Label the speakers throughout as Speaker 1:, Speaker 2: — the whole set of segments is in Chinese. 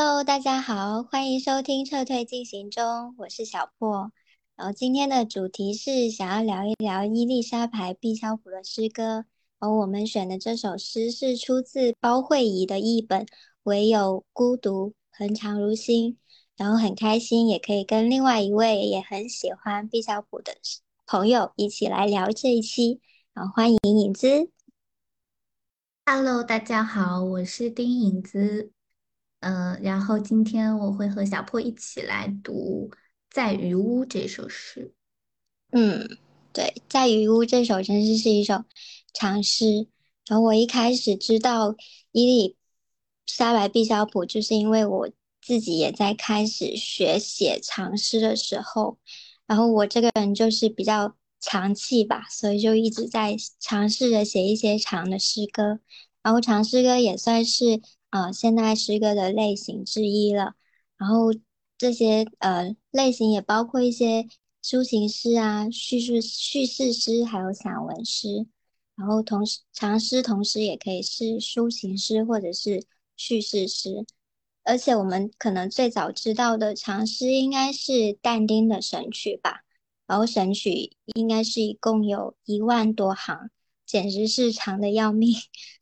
Speaker 1: Hello，大家好，欢迎收听撤退进行中，我是小破。然后今天的主题是想要聊一聊伊丽莎白·毕肖普的诗歌。而我们选的这首诗是出自包慧仪的译本《唯有孤独恒长如新》。然后很开心，也可以跟另外一位也很喜欢毕肖普的朋友一起来聊这一期。然后欢迎影子。
Speaker 2: Hello，大家好，我是丁影子。嗯，然后今天我会和小破一起来读《在鱼屋》这首诗。
Speaker 1: 嗯，对，《在鱼屋》这首真是是一首长诗。然后我一开始知道伊丽莎白·毕肖普，就是因为我自己也在开始学写长诗的时候，然后我这个人就是比较长气吧，所以就一直在尝试着写一些长的诗歌。然后长诗歌也算是。啊，现代诗歌的类型之一了。然后这些呃类型也包括一些抒情诗啊、叙述叙事诗，还有散文诗。然后同时长诗同时也可以是抒情诗或者是叙事诗。而且我们可能最早知道的长诗应该是但丁的《神曲》吧。然后《神曲》应该是一共有一万多行，简直是长的要命。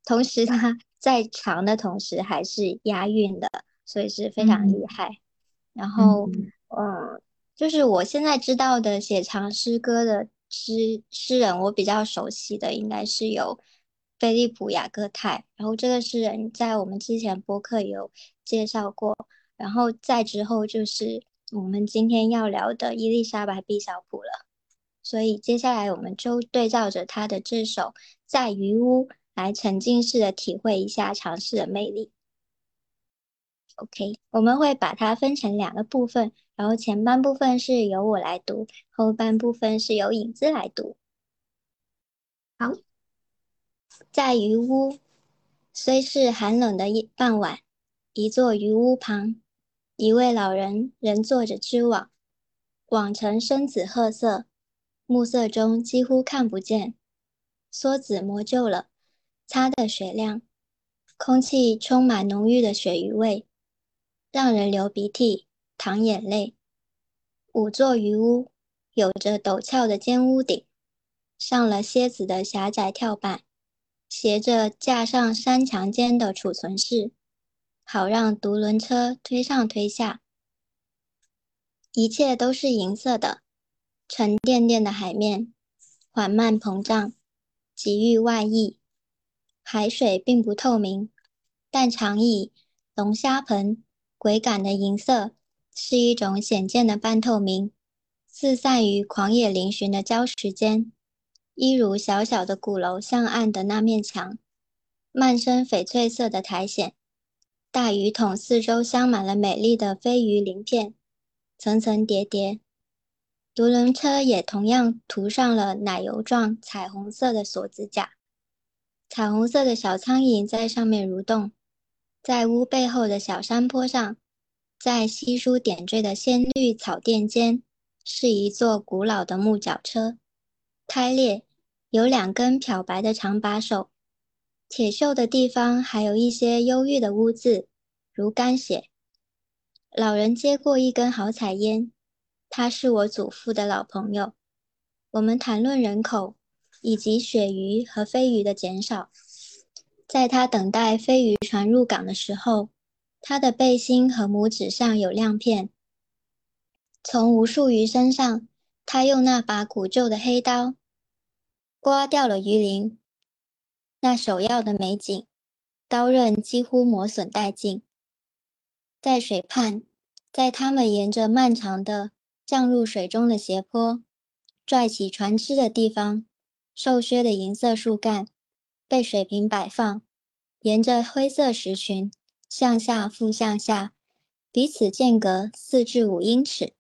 Speaker 1: 同时它。在长的同时还是押韵的，所以是非常厉害。然后，嗯，就是我现在知道的写长诗歌的诗诗人，我比较熟悉的应该是有菲利普雅各泰。然后这个诗人在我们之前播客有介绍过。然后再之后就是我们今天要聊的伊丽莎白毕小普了。所以接下来我们就对照着他的这首《在渔屋》。来沉浸式的体会一下尝试的魅力。OK，我们会把它分成两个部分，然后前半部分是由我来读，后半部分是由影子来读。
Speaker 2: 好，
Speaker 1: 在鱼屋，虽是寒冷的夜傍晚，一座鱼屋旁，一位老人仍坐着织网，网呈深紫褐色，暮色中几乎看不见，梭子磨旧了。擦的雪亮，空气充满浓郁的鳕鱼味，让人流鼻涕、淌眼泪。五座鱼屋有着陡峭的尖屋顶，上了蝎子的狭窄跳板，斜着架上山墙间的储存室，好让独轮车推上推下。一切都是银色的，沉甸甸的海面缓慢膨胀，给予外溢。海水并不透明，但长椅、龙虾盆、鬼感的银色是一种显见的半透明，四散于狂野嶙峋的礁石间，一如小小的鼓楼向岸的那面墙。漫身翡翠色的苔藓，大鱼桶四周镶满了美丽的飞鱼鳞片，层层叠叠。独轮车也同样涂上了奶油状彩虹色的锁子甲。彩虹色的小苍蝇在上面蠕动，在屋背后的小山坡上，在稀疏点缀的鲜绿草甸间，是一座古老的木脚车，开裂，有两根漂白的长把手，铁锈的地方还有一些忧郁的污渍，如干血。老人接过一根好彩烟，他是我祖父的老朋友，我们谈论人口。以及鳕鱼和飞鱼的减少，在他等待飞鱼船入港的时候，他的背心和拇指上有亮片。从无数鱼身上，他用那把古旧的黑刀刮掉了鱼鳞。那首要的美景，刀刃几乎磨损殆尽。在水畔，在他们沿着漫长的降入水中的斜坡拽起船只的地方。瘦削的银色树干被水平摆放，沿着灰色石群向下覆向下，彼此间隔四至五英尺。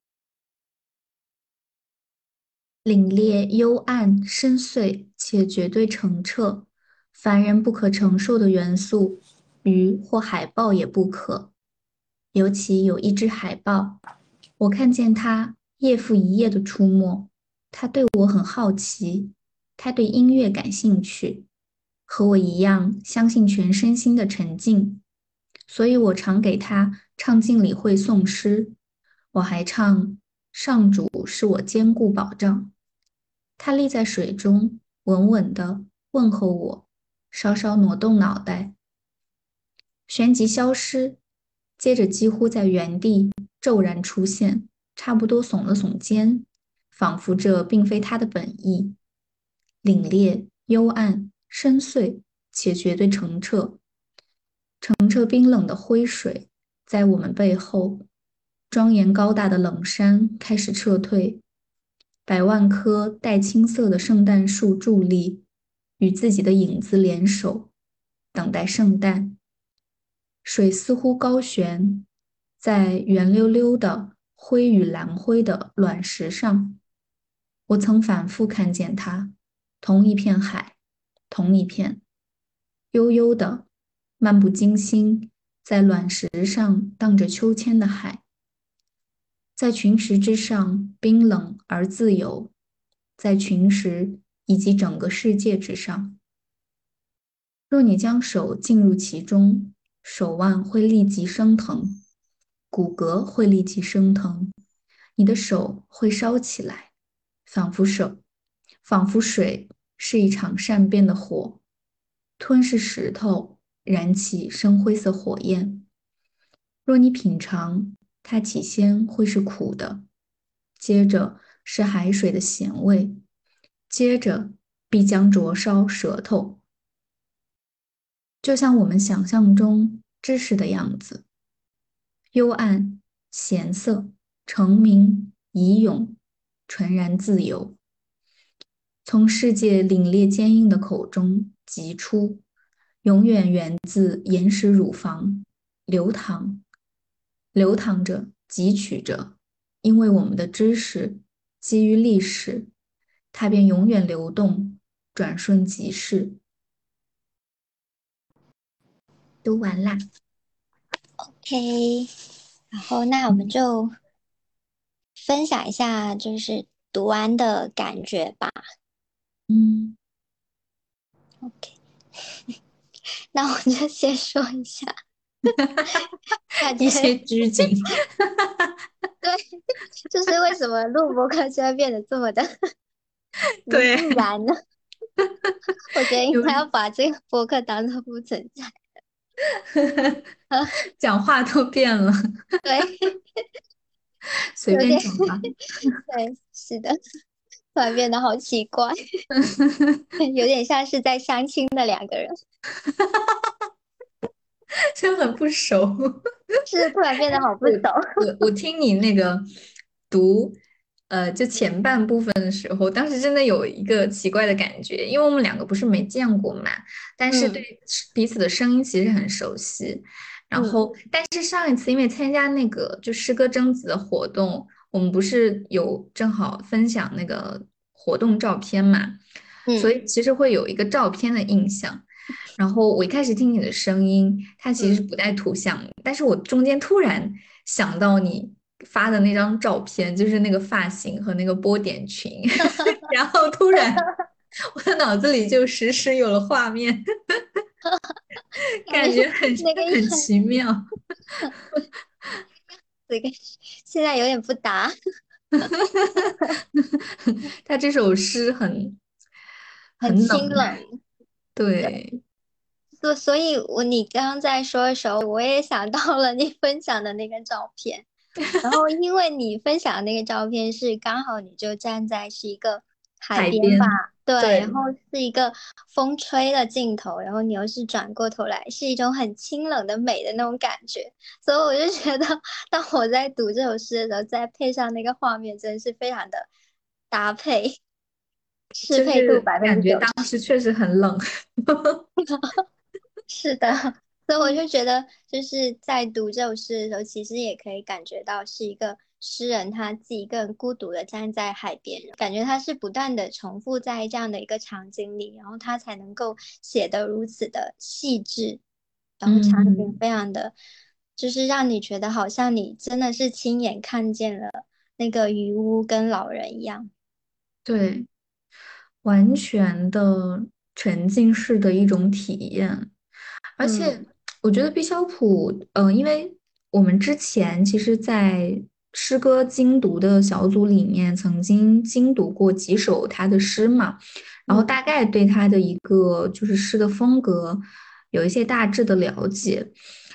Speaker 2: 凛冽、幽暗、深邃且绝对澄澈，凡人不可承受的元素，鱼或海豹也不可。尤其有一只海豹，我看见它夜复一夜的出没，它对我很好奇。他对音乐感兴趣，和我一样相信全身心的沉静，所以我常给他唱敬礼会颂诗，我还唱上主是我坚固保障。他立在水中，稳稳地问候我，稍稍挪动脑袋，旋即消失，接着几乎在原地骤然出现，差不多耸了耸肩，仿佛这并非他的本意。凛冽、幽暗、深邃，且绝对澄澈。澄澈冰冷的灰水，在我们背后，庄严高大的冷山开始撤退。百万棵带青色的圣诞树伫立，与自己的影子联手，等待圣诞。水似乎高悬在圆溜溜的灰与蓝灰的卵石上。我曾反复看见它，同一片海，同一片，悠悠的。漫不经心，在卵石上荡着秋千的海，在群石之上冰冷而自由，在群石以及整个世界之上。若你将手浸入其中，手腕会立即生疼，骨骼会立即生疼，你的手会烧起来，仿佛手，仿佛水是一场善变的火，吞噬石头。燃起深灰色火焰。若你品尝，它起先会是苦的，接着是海水的咸味，接着必将灼烧舌头，就像我们想象中知识的样子：幽暗、咸涩、澄明、怡勇、纯然自由，从世界凛冽坚硬的口中急出。永远源自岩石乳房，流淌，流淌着，汲取着。因为我们的知识基于历史，它便永远流动，转瞬即逝。读完啦
Speaker 1: ，OK。然后那我们就分享一下，就是读完的感觉吧。
Speaker 2: 嗯
Speaker 1: ，OK。那我就先说一下，
Speaker 2: 一些拘谨。
Speaker 1: 对，就是为什么录播课就会变得这么的
Speaker 2: 对
Speaker 1: 自然呢？我觉得应该要把这个播客当做不存在。
Speaker 2: 讲话都变了。
Speaker 1: 对，
Speaker 2: 随便讲吧。
Speaker 1: 对，是的，突然变得好奇怪，有点像是在相亲的两个人。哈哈哈
Speaker 2: 哈哈，真很不熟，
Speaker 1: 是突然变得好不熟。
Speaker 2: 我我听你那个读，呃，就前半部分的时候，当时真的有一个奇怪的感觉，因为我们两个不是没见过嘛，但是对彼此的声音其实很熟悉。然后，但是上一次因为参加那个就诗歌征集的活动，我们不是有正好分享那个活动照片嘛，所以其实会有一个照片的印象。然后我一开始听你的声音，它其实不带图像，但是我中间突然想到你发的那张照片，就是那个发型和那个波点裙，然后突然我的脑子里就实时有了画面，感觉很很奇妙。
Speaker 1: 这个 现在有点不搭。
Speaker 2: 他这首诗很
Speaker 1: 很清冷。
Speaker 2: 对，
Speaker 1: 所所以，我你刚刚在说的时候，我也想到了你分享的那个照片。然后，因为你分享的那个照片是刚好你就站在是一个海边吧，对，然后是一个风吹的镜头，然后你又是转过头来，是一种很清冷的美的那种感觉。所以我就觉得，当我在读这首诗的时候，再配上那个画面，真的是非常的搭配。适配度百分
Speaker 2: 之感觉当时确实很冷，
Speaker 1: 是的，所以我就觉得就是在读这首诗的时候，其实也可以感觉到是一个诗人他自己更孤独的站在海边，感觉他是不断的重复在这样的一个场景里，然后他才能够写得如此的细致，然后场景非常的，就是让你觉得好像你真的是亲眼看见了那个渔屋跟老人一样，
Speaker 2: 对。完全的沉浸式的一种体验，而且我觉得毕肖普，嗯，因为我们之前其实，在诗歌精读的小组里面，曾经精读过几首他的诗嘛，然后大概对他的一个就是诗的风格有一些大致的了解，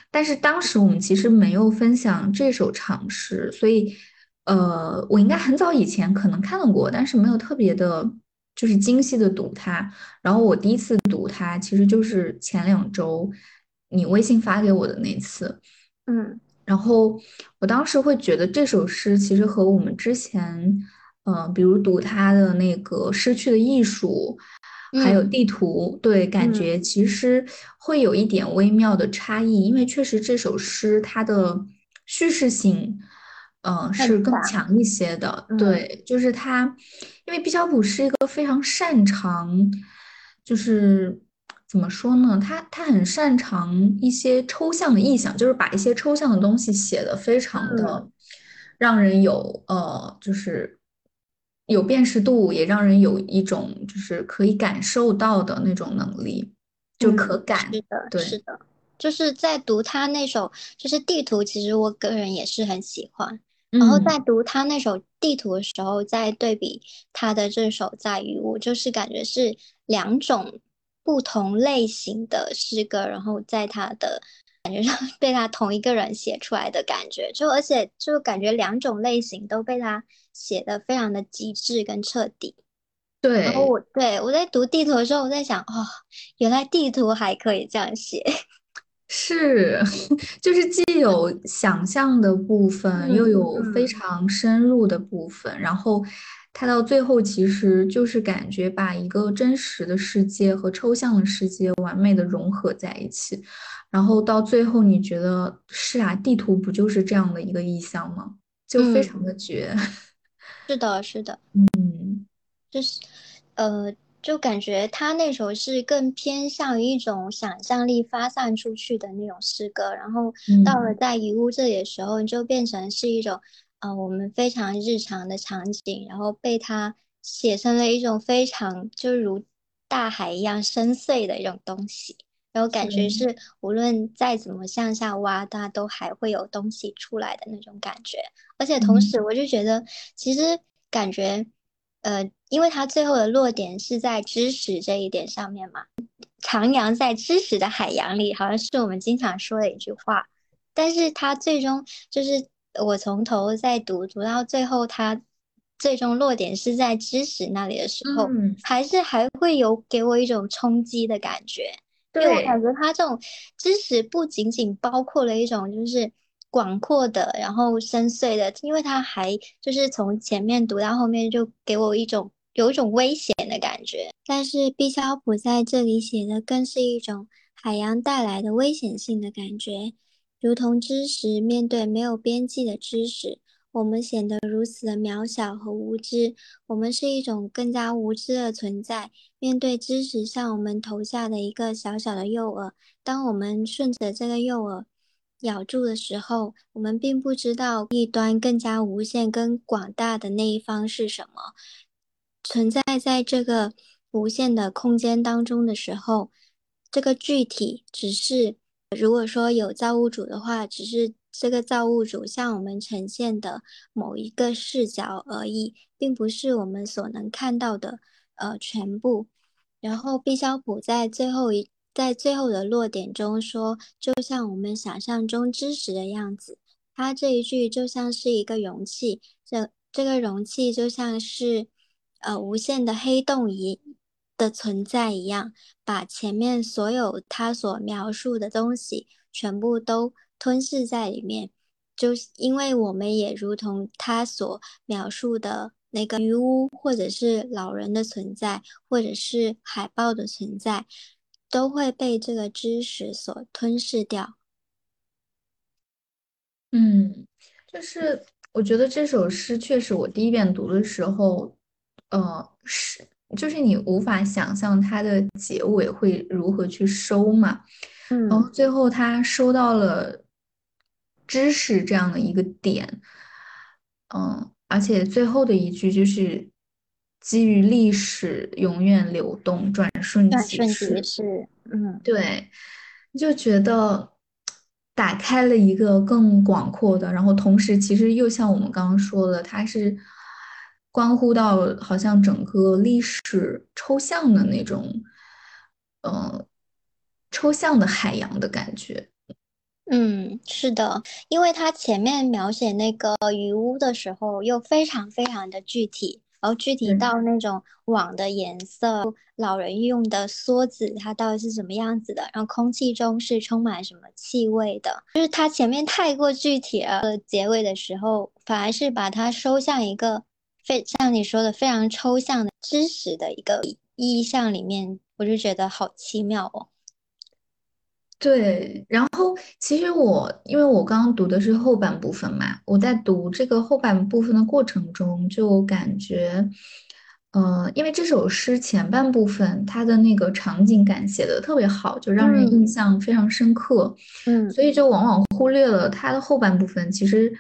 Speaker 2: 但是当时我们其实没有分享这首长诗，所以呃，我应该很早以前可能看到过，但是没有特别的，就是精细的读它。然后我第一次读它，其实就是前两周你微信发给我的那次。
Speaker 1: 嗯，
Speaker 2: 然后我当时会觉得这首诗其实和我们之前，嗯，比如读他的那个《失去的艺术》，还有地图，对，感觉其实会有一点微妙的差异，因为确实这首诗它的叙事性，嗯，是更强一些的。对，就是他，因为毕肖普是一个非常擅长，就是。怎么说呢？他他很擅长一些抽象的意象，就是把一些抽象的东西写的非常的让人有呃，就是有辨识度，也让人有一种就是可以感受到的那种能力，就可感。
Speaker 1: 是的，
Speaker 2: 对，
Speaker 1: 是的，就是在读他那首就是地图，其实我个人也是很喜欢。然后在读他那首地图的时候，再对比他的这首在于我就是感觉是两种。不同类型的诗歌，然后在他的感觉上 被他同一个人写出来的感觉，就而且就感觉两种类型都被他写的非常的极致跟彻底。
Speaker 2: 对，
Speaker 1: 然后我对我在读地图的时候，我在想，哦，原来地图还可以这样写，
Speaker 2: 是，就是既有想象的部分，又有非常深入的部分，然后。他到最后其实就是感觉把一个真实的世界和抽象的世界完美的融合在一起，然后到最后你觉得是啊，地图不就是这样的一个意象吗？就非常的绝。
Speaker 1: 是的，是的，
Speaker 2: 嗯，
Speaker 1: 就是呃，就感觉他那首是更偏向于一种想象力发散出去的那种诗歌，然后到了在遗物这里的时候，就变成是一种。啊，我们非常日常的场景，然后被他写成了一种非常就如大海一样深邃的一种东西，然后感觉是无论再怎么向下挖，它都还会有东西出来的那种感觉。而且同时，我就觉得其实感觉，呃，因为它最后的落点是在知识这一点上面嘛，徜徉在知识的海洋里，好像是我们经常说的一句话，但是它最终就是。我从头再读读到最后，它最终落点是在知识那里的时候，还是还会有给我一种冲击的感觉。因为我感觉它这种知识不仅仅包括了一种就是广阔的，然后深邃的，因为它还就是从前面读到后面就给我一种有一种危险的感觉。但是毕肖普在这里写的更是一种海洋带来的危险性的感觉。如同知识面对没有边际的知识，我们显得如此的渺小和无知。我们是一种更加无知的存在。面对知识向我们投下的一个小小的诱饵，当我们顺着这个诱饵咬住的时候，我们并不知道一端更加无限、更广大的那一方是什么。存在在这个无限的空间当中的时候，这个具体只是。如果说有造物主的话，只是这个造物主向我们呈现的某一个视角而已，并不是我们所能看到的呃全部。然后毕肖普在最后一在最后的落点中说，就像我们想象中知识的样子，他这一句就像是一个容器，这这个容器就像是呃无限的黑洞一。的存在一样，把前面所有他所描述的东西全部都吞噬在里面，就因为我们也如同他所描述的那个女巫，或者是老人的存在，或者是海豹的存在，都会被这个知识所吞噬掉。
Speaker 2: 嗯，就是我觉得这首诗确实，我第一遍读的时候，呃，是。就是你无法想象它的结尾会如何去收嘛，
Speaker 1: 嗯，
Speaker 2: 然后最后他收到了知识这样的一个点，嗯，而且最后的一句就是基于历史永远流动，转瞬即逝，
Speaker 1: 是，嗯，
Speaker 2: 对，就觉得。打开了一个更广阔的，然后同时其实又像我们刚刚说的，它是关乎到好像整个历史抽象的那种，呃，抽象的海洋的感觉。
Speaker 1: 嗯，是的，因为他前面描写那个鱼屋的时候，又非常非常的具体，然后具体到那种网的颜色，老人用的梭子它到底是什么样子的，然后空气中是充满什么气味的，就是他前面太过具体了，结尾的时候反而是把它收向一个非像你说的非常抽象的知识的一个意象里面，我就觉得好奇妙哦。
Speaker 2: 对，然后其实我因为我刚刚读的是后半部分嘛，我在读这个后半部分的过程中，就感觉，呃，因为这首诗前半部分它的那个场景感写的特别好，就让人印象非常深刻，
Speaker 1: 嗯，
Speaker 2: 所以就往往忽略了它的后半部分，其实，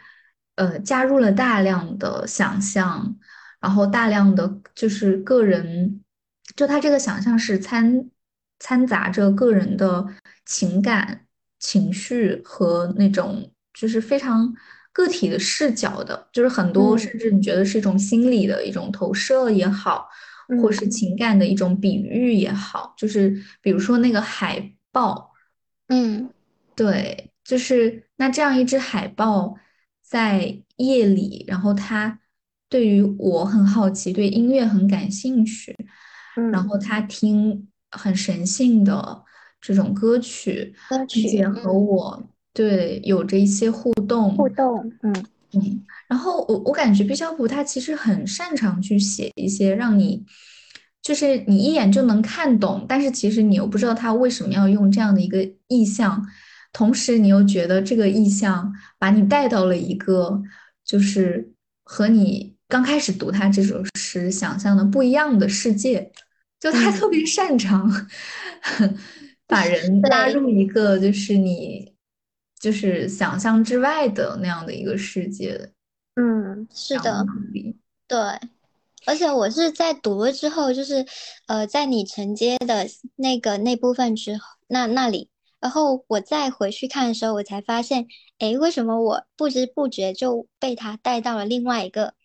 Speaker 2: 呃，加入了大量的想象，然后大量的就是个人，就他这个想象是掺。掺杂着个人的情感、情绪和那种就是非常个体的视角的，就是很多甚至你觉得是一种心理的一种投射也好，或是情感的一种比喻也好，就是比如说那个海豹，
Speaker 1: 嗯，
Speaker 2: 对，就是那这样一只海豹在夜里，然后他对于我很好奇，对音乐很感兴趣，然后他听。很神性的这种歌曲，并且和我对有着一些互动。
Speaker 1: 互动，嗯
Speaker 2: 嗯。然后我我感觉毕肖普他其实很擅长去写一些让你，就是你一眼就能看懂，但是其实你又不知道他为什么要用这样的一个意象，同时你又觉得这个意象把你带到了一个就是和你刚开始读他这首诗想象的不一样的世界。就他特别擅长 把人 拉入一个就是你就是想象之外的那样的一个世界。
Speaker 1: 嗯，是的，对。而且我是在读了之后，就是呃，在你承接的那个那部分之后，那那里，然后我再回去看的时候，我才发现，哎，为什么我不知不觉就被他带到了另外一个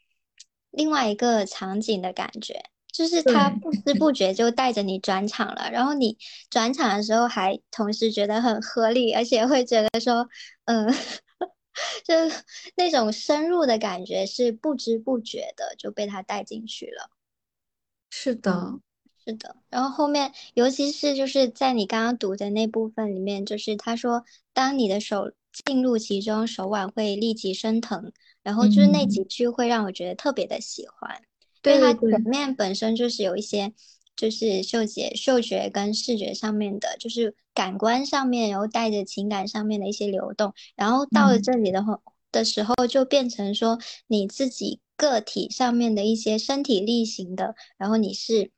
Speaker 1: 另外一个场景的感觉。就是他不知不觉就带着你转场了，然后你转场的时候还同时觉得很合理，而且会觉得说，嗯，就那种深入的感觉是不知不觉的就被他带进去了。
Speaker 2: 是的，
Speaker 1: 是的。然后后面，尤其是就是在你刚刚读的那部分里面，就是他说，当你的手进入其中，手腕会立即生疼，然后就是那几句会让我觉得特别的喜欢。因为它前面本身就是有一些，就是嗅觉、嗅觉跟视觉上面的，就是感官上面，然后带着情感上面的一些流动，然后到了这里的话的时候，就变成说你自己个体上面的一些身体力行的，然后你是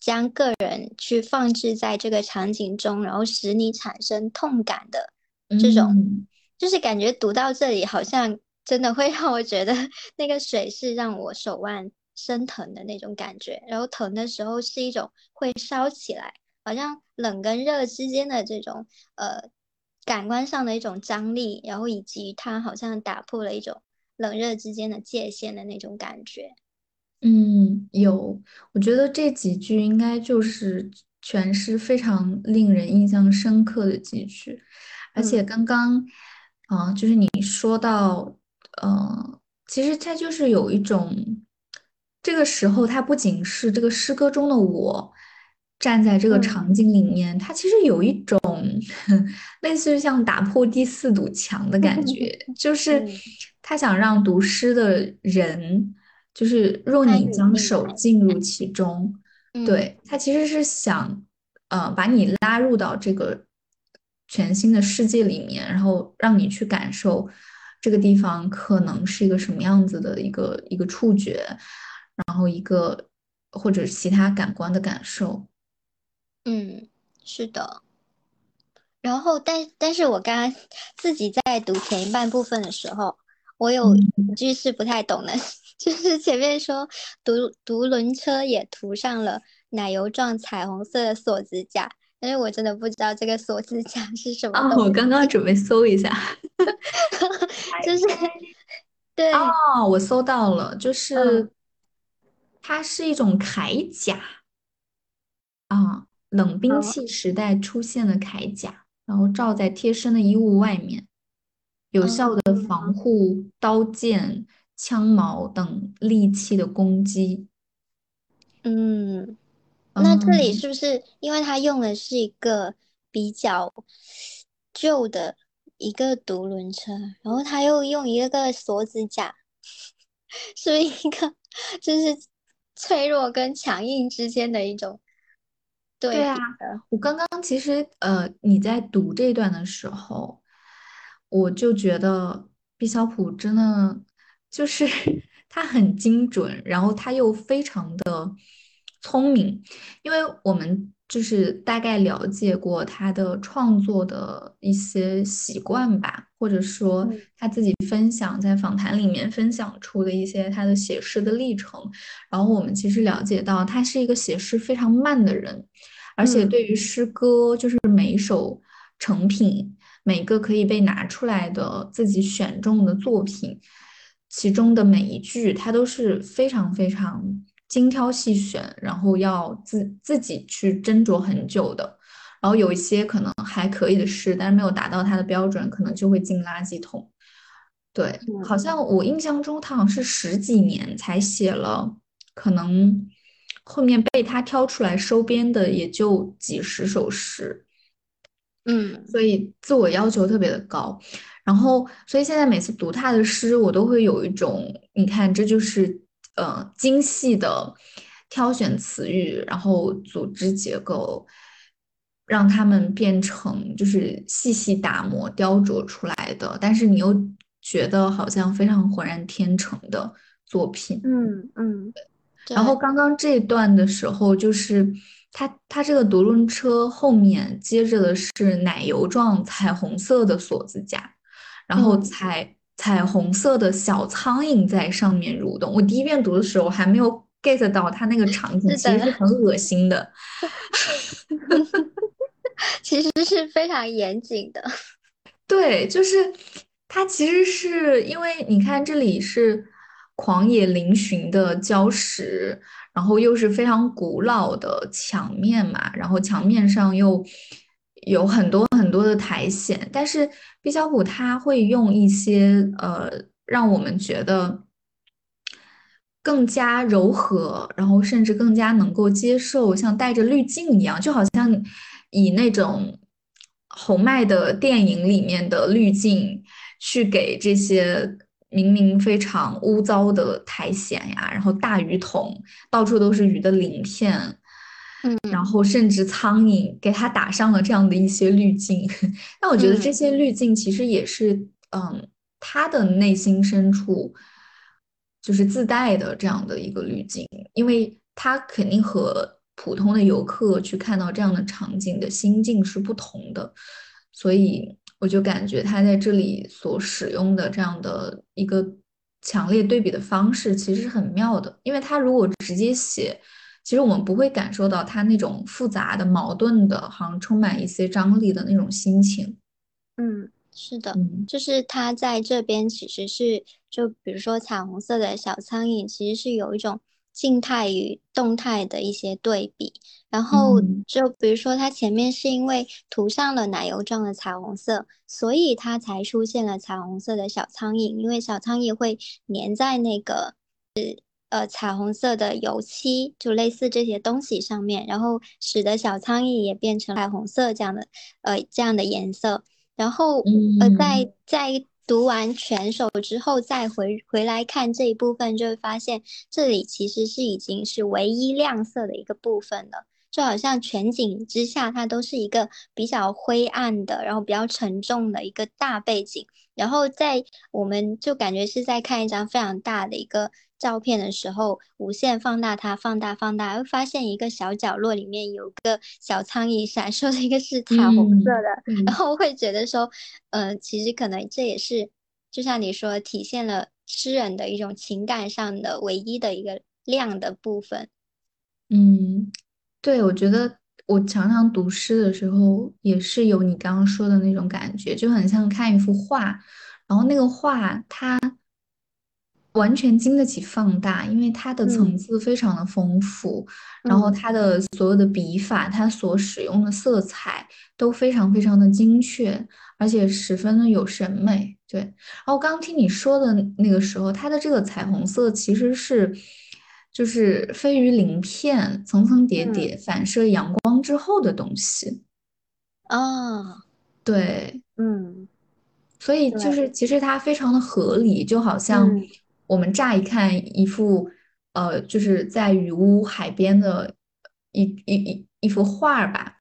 Speaker 1: 将个人去放置在这个场景中，然后使你产生痛感的这种，就是感觉读到这里，好像真的会让我觉得那个水是让我手腕。生疼的那种感觉，然后疼的时候是一种会烧起来，好像冷跟热之间的这种呃感官上的一种张力，然后以及它好像打破了一种冷热之间的界限的那种感觉。
Speaker 2: 嗯，有，我觉得这几句应该就是全诗非常令人印象深刻的几句，而且刚刚啊，就是你说到呃，其实它就是有一种。这个时候，它不仅是这个诗歌中的我站在这个场景里面，它其实有一种 类似于像打破第四堵墙的感觉，就是他想让读诗的人，就是若你将手进入其中，对他其实是想，呃，把你拉入到这个全新的世界里面，然后让你去感受这个地方可能是一个什么样子的一个一个触觉。然后一个或者其他感官的感受，
Speaker 1: 嗯，是的。然后，但但是我刚刚 自己在读前一半部分的时候，我有一句是不太懂的，就是前面说独独轮车也涂上了奶油状彩虹色的锁子甲，但是我真的不知道这个锁子甲是什么
Speaker 2: 我刚刚准备搜一下。
Speaker 1: 就是 对，
Speaker 2: 哦，我搜到了，就
Speaker 1: 嗯
Speaker 2: 是它是一种铠甲。啊，冷兵
Speaker 1: 哦。
Speaker 2: 器时代出现的铠甲，然后罩在贴身的衣物外面，有效
Speaker 1: 哦
Speaker 2: 的防护刀剑、枪矛等利器的攻击。
Speaker 1: 嗯，那这里
Speaker 2: 嗯，
Speaker 1: 是不是因为它用的是一个比较旧的一个独轮车，然后他又用一个锁子甲，是不是一个就是脆弱跟强硬之间的一种对
Speaker 2: 对啊，
Speaker 1: 的？
Speaker 2: 我刚刚其实呃，你在读这段的时候，我就觉得毕肖普真的就是 他很精准，然后他又非常的聪明，因为我们就是大概了解过他的创作的一些习惯吧，或者说
Speaker 1: 嗯。
Speaker 2: 他自己分享在访谈里面分享出的一些他的写诗的历程，然后我们其实了解到他是一个写诗非常慢的人。而且
Speaker 1: 嗯。
Speaker 2: 对于诗歌，就是每一首成品，每个可以被拿出来的自己选中的作品，其中的每一句，他都是非常非常精挑细选，然后要自自己去斟酌很久的。然后有一些可能还可以的诗，但是没有达到他的标准，可能就会进垃圾桶。对，好
Speaker 1: 嗯
Speaker 2: 像我印象中他好像是十几年才写了，可能后面被他挑出来收编的也就几十首诗，
Speaker 1: 嗯
Speaker 2: 所以自我要求特别的高。然后，所以现在每次读他的诗，我都会有一种，你看，这就是呃精细的挑选词语，然后组织结构，让他们变成就是细细打磨、雕琢出来的，但是你又觉得好像非常浑然天成的作品。
Speaker 1: 嗯嗯，
Speaker 2: 然后，刚刚这一段的时候，就是他他这个独轮车后面接着的是奶油状彩虹色的锁子甲，然后
Speaker 1: 嗯，
Speaker 2: 彩彩虹色的小苍蝇在上面蠕动。我第一遍读的时候还没有 get 到它那个场景，其实是很恶心的。
Speaker 1: 其实是非常严谨的。
Speaker 2: 对，就是它其实是因为你看这里是狂野嶙峋的礁石，然后又是非常古老的墙面嘛，然后墙面上又有很多多的苔藓，但是毕肖普他会用一些呃让我们觉得更加柔和，然后甚至更加能够接受，像带着滤镜一样，就好像以那种红麦的电影里面的滤镜去给这些明明非常污糟的苔藓呀，然后大鱼桶，到处都是鱼的鳞片，然
Speaker 1: 嗯
Speaker 2: 后甚至苍蝇，给它打上了这样的一些滤镜。那我觉得这
Speaker 1: 嗯
Speaker 2: 些滤镜其实也是，嗯，他的内心深处就是自带的这样的一个滤镜，因为他肯定和普通的游客去看到这样的场景的心境是不同的，所以我就感觉他在这里所使用的这样的一个强烈对比的方式，其实是很妙的，因为他如果直接写。其实我们不会感受到他那种复杂的、矛盾的，好像充满一些张力的那种心情。
Speaker 1: 嗯，是的，
Speaker 2: 嗯
Speaker 1: 就是它在这边其实是，就比如说彩虹色的小苍蝇，其实是有一种静态与动态的一些对比。然后
Speaker 2: 嗯
Speaker 1: 就比如说它前面是因为涂上了奶油状的彩虹色，所以它才出现了彩虹色的小苍蝇，因为小苍蝇会粘在那个。呃彩虹色的油漆，就类似这些东西上面，然后使得小苍蝇也变成彩虹色这样的呃这样的颜色。然后呃
Speaker 2: 嗯
Speaker 1: 在在读完全首之后，再回回来看这一部分，就会发现这里其实是已经是唯一亮色的一个部分了。就好像全景之下，它都是一个比较灰暗的，然后比较沉重的一个大背景。然后在我们就感觉是在看一张非常大的一个照片的时候，无限放大它，放大放大，会发现一个小角落里面有个小苍蝇闪烁的一个是彩虹色
Speaker 2: 嗯，
Speaker 1: 的，然
Speaker 2: 嗯
Speaker 1: 后会觉得说，呃，其实可能这也是就像你说，体现了诗人的一种情感上的唯一的一个亮的部分。
Speaker 2: 嗯，对，我觉得我常常读诗的时候，也是有你刚刚说的那种感觉，就很像看一幅画，然后那个画它完全经得起放大，因为它的层
Speaker 1: 嗯。
Speaker 2: 次非常的丰富，然后
Speaker 1: 嗯。
Speaker 2: 它的所有的笔法，它所使用的色彩都非常非常的精确，而且十分的有审美。对，然后刚刚听你说的那个时候，它的这个彩虹色其实是就是飞鱼鳞片层层叠
Speaker 1: 嗯。
Speaker 2: 叠反射阳光之后的东西。
Speaker 1: 嗯
Speaker 2: 对，
Speaker 1: 嗯。
Speaker 2: 所以就是其实它非常的合理，就好像
Speaker 1: 嗯
Speaker 2: 我们乍一看一幅呃，就是在雨屋海边的一一一一幅画儿吧，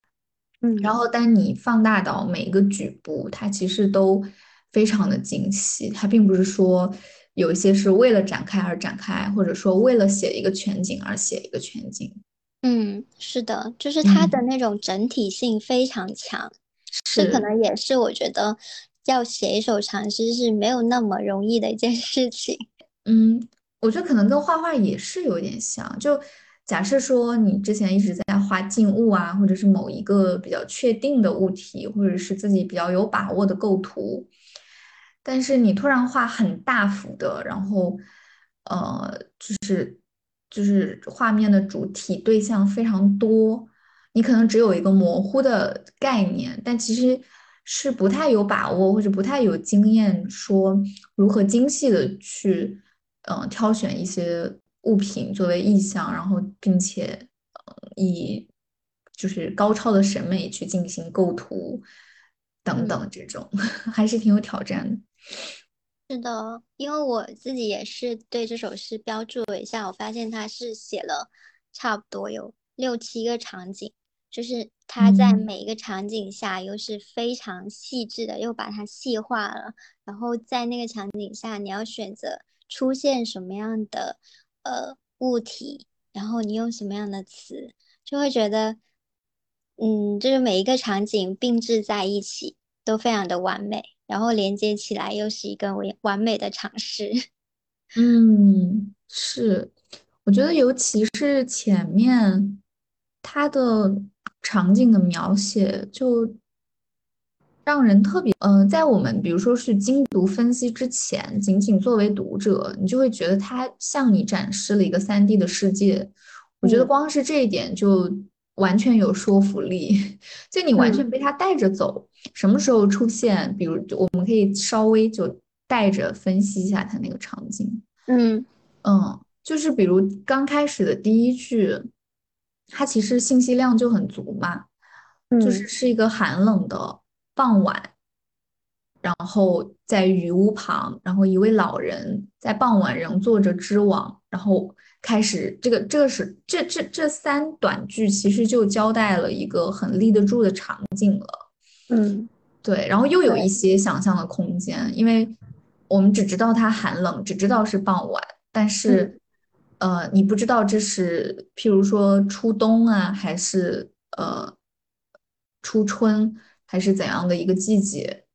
Speaker 2: 然
Speaker 1: 嗯
Speaker 2: 后当你放大到每一个局部，它其实都非常的精细，它并不是说有一些是为了展开而展开，或者说为了写一个全景而写一个全景。
Speaker 1: 嗯，是的，就是它的
Speaker 2: 嗯，
Speaker 1: 那种整体性非常强，这可。能也是我觉得要写一首长诗是没有那么容易的一件事情。
Speaker 2: 嗯，我觉得可能跟画画也是有点像。就假设说你之前一直在画静物啊，或者是某一个比较确定的物体，或者是自己比较有把握的构图，但是你突然画很大幅的，然后呃，就是就是画面的主体对象非常多，你可能只有一个模糊的概念，但其实是不太有把握或者不太有经验说如何精细的去嗯、呃挑选一些物品作为意象，然后并且呃以就是高超的审美去进行构图等
Speaker 1: 嗯。
Speaker 2: 等这种，还是挺有挑战的。
Speaker 1: 是的，因为我自己也是对这首诗标注了一下，我发现它是写了差不多有六七个场景，就是他在
Speaker 2: 嗯
Speaker 1: 每一个场景下又是非常细致的，又把它细化了，然后在那个场景下你要选择出现什么样的呃物体，然后你用什么样的词，就会觉得嗯，就是每一个场景并置在一起都非常的完美。然后连接起来又是一个完完美的尝试。
Speaker 2: 嗯，是，我觉得尤其是前面它的场景的描写就让人特别，嗯、在我们比如说是精读分析之前，仅仅作为读者，你就会觉得它向你展示了一个三 d 的世界。我觉得
Speaker 1: 嗯
Speaker 2: 光是这一点就完全有说服力，就你完全
Speaker 1: 嗯
Speaker 2: 被它带着走。什么时候出现，比如我们可以稍微就带着分析一下它那个场景。
Speaker 1: 嗯
Speaker 2: 嗯，就是比如刚开始的第一句，它其实信息量就很足嘛，就是
Speaker 1: 嗯
Speaker 2: 是一个寒冷的傍晚，然后在雨屋旁，然后一位老人在傍晚仍坐着织网，然后开始这个这个是这这这三短句其实就交代了一个很立得住的场景了。
Speaker 1: 嗯，
Speaker 2: 对，然后又有一，些想象的空间，因为我们只知道它寒冷，只知道是傍晚，但
Speaker 1: 嗯
Speaker 2: 是，呃，你不知道这是譬如说初冬啊，还是呃初春，还是怎样的一个季节。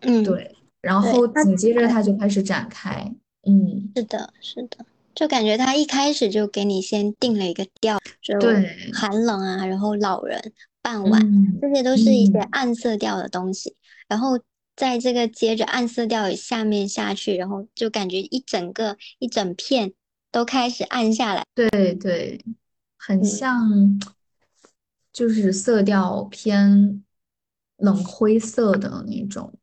Speaker 1: 嗯
Speaker 2: 对，然，后紧接着
Speaker 1: 对，
Speaker 2: 它就开始展开，嗯，
Speaker 1: 是的，是的，就感觉他一开始就给你先定了一个调，就
Speaker 2: 对，
Speaker 1: 寒冷啊，然后老人、傍晚，
Speaker 2: 嗯
Speaker 1: 这些都是一些
Speaker 2: 嗯，
Speaker 1: 暗色调的东西，然后在这个接着暗色调下面下去，然后就感觉一整个一整片都开始暗下来。
Speaker 2: 对对，很
Speaker 1: 嗯
Speaker 2: 像，就是色调偏冷灰色的那种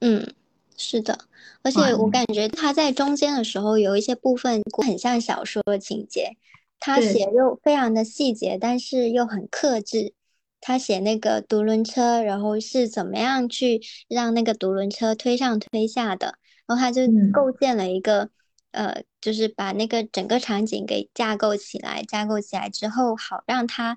Speaker 1: 嗯，是的，而且我感觉他在中间的时候有一些部分很像小说的情节，他写，又非常的细节，但是又很克制。他写那个独轮车，然后是怎么样去让那个独轮车推上推下的，然后他就
Speaker 2: 嗯。
Speaker 1: 构建了一个，呃，就是把那个整个场景给架构起来，架构起来之后，好让他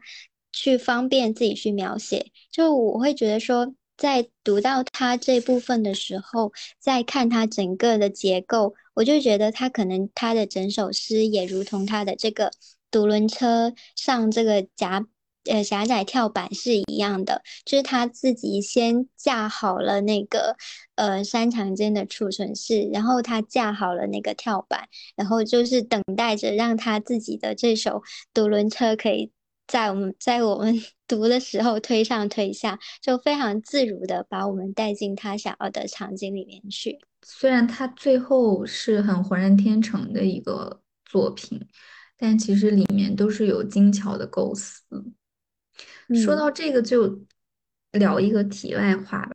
Speaker 1: 去方便自己去描写。就我会觉得说，在读到他这部分的时候，再看他整个的结构，我就觉得他可能他的整首诗也如同他的这个独轮车上这个夹呃狭窄跳板是一样的，就是他自己先架好了那个呃山场间的储存室，然后他架好了那个跳板，然后就是等待着让他自己的这首独轮车可以。在我们在我们 读的时候推上推下，就非常自如的把我们带进他想要的场景里面去。
Speaker 2: 虽然他最后是很浑然天成的一个作品，但其实里面都是有精巧的构思。说到这个，就聊一个题外话吧。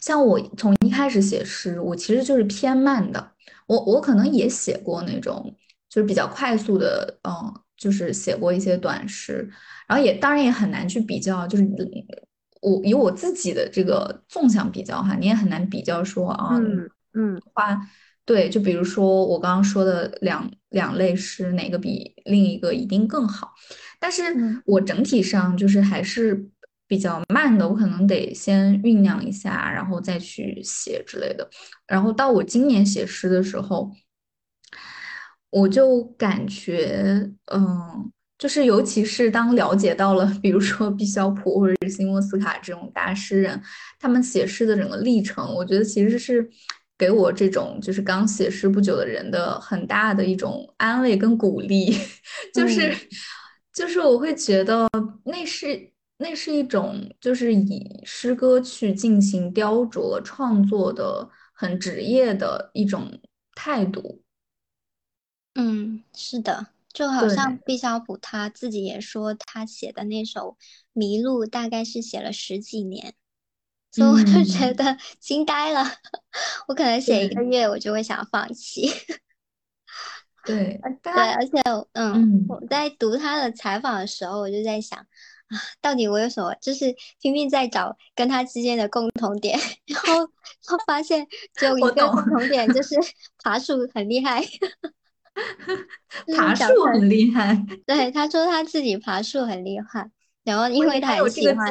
Speaker 2: 像我从一开始写诗，我其实就是偏慢的。我我可能也写过那种，就是比较快速的，嗯，就是写过一些短诗。然后也当然也很难去比较，就是我以我自己的这个纵向比较哈，你也很难比较说啊，
Speaker 1: 嗯，
Speaker 2: 花对，就比如说我刚刚说的两两类诗，哪个比另一个一定更好？但是我整体上就是还是比较慢的，我可能得先酝酿一下，然后再去写之类的。然后到我今年写诗的时候，我就感觉，嗯，就是尤其是当了解到了，比如说毕肖普或者是西莫斯卡这种大诗人，他们写诗的整个历程，我觉得其实是给我这种就是刚写诗不久的人的很大的一种安慰跟鼓励，就是。就是我会觉得那是那是一种就是以诗歌去进行雕琢创作的很职业的一种态度。
Speaker 1: 嗯，是的，就好像毕肖普他自己也说，他写的那首《迷路》大概是写了十几年，所以我就觉得惊呆了。我可能写一个月，我就会想放弃。
Speaker 2: 对，对，
Speaker 1: 而且，嗯，我在读他的采访的时候，我就在想，啊，到底我有什么，就是拼命在找跟他之间的共同点，然后，后发现只有一个共同点，就是爬树很厉害，
Speaker 2: 爬树很厉害。
Speaker 1: 对，他说他自己爬树很厉害，然后因为他很喜欢，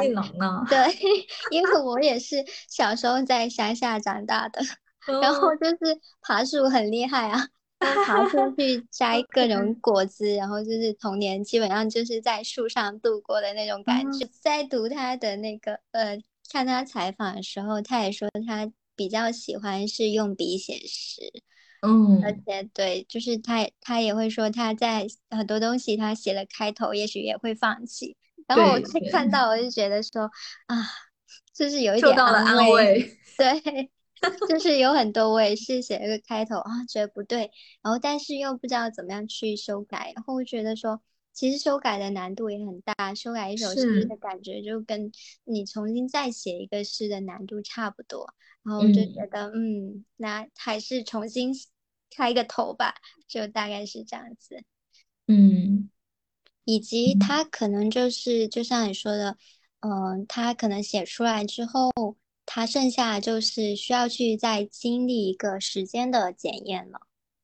Speaker 1: 对，因为我也是小时候在乡下长大的，然后就是爬树很厉害啊。爬出去摘各种果子，然后就是童年基本上就是在树上度过的那种感觉。在读他的那个呃，看他采访的时候，他也说他比较喜欢是用笔写诗，
Speaker 2: 嗯，
Speaker 1: 而且对，就是他他也会说他在很多东西他写了开头，也许也会放弃。然后我看到我就觉得说啊，就是有一点
Speaker 2: 安
Speaker 1: 慰，对。就是有很多，我也是写了个开头啊，觉得不对，然后但是又不知道怎么样去修改，然后我觉得说，其实修改的难度也很大，修改一首诗的感觉就跟你重新再写一个诗的难度差不多，然后我就觉得，嗯，那还是重新开个头吧，就大概是这样子，
Speaker 2: 嗯，
Speaker 1: 以及他可能就是就像你说的，嗯，他可能写出来之后。他剩下就是需要去再经历一个时间的检验了，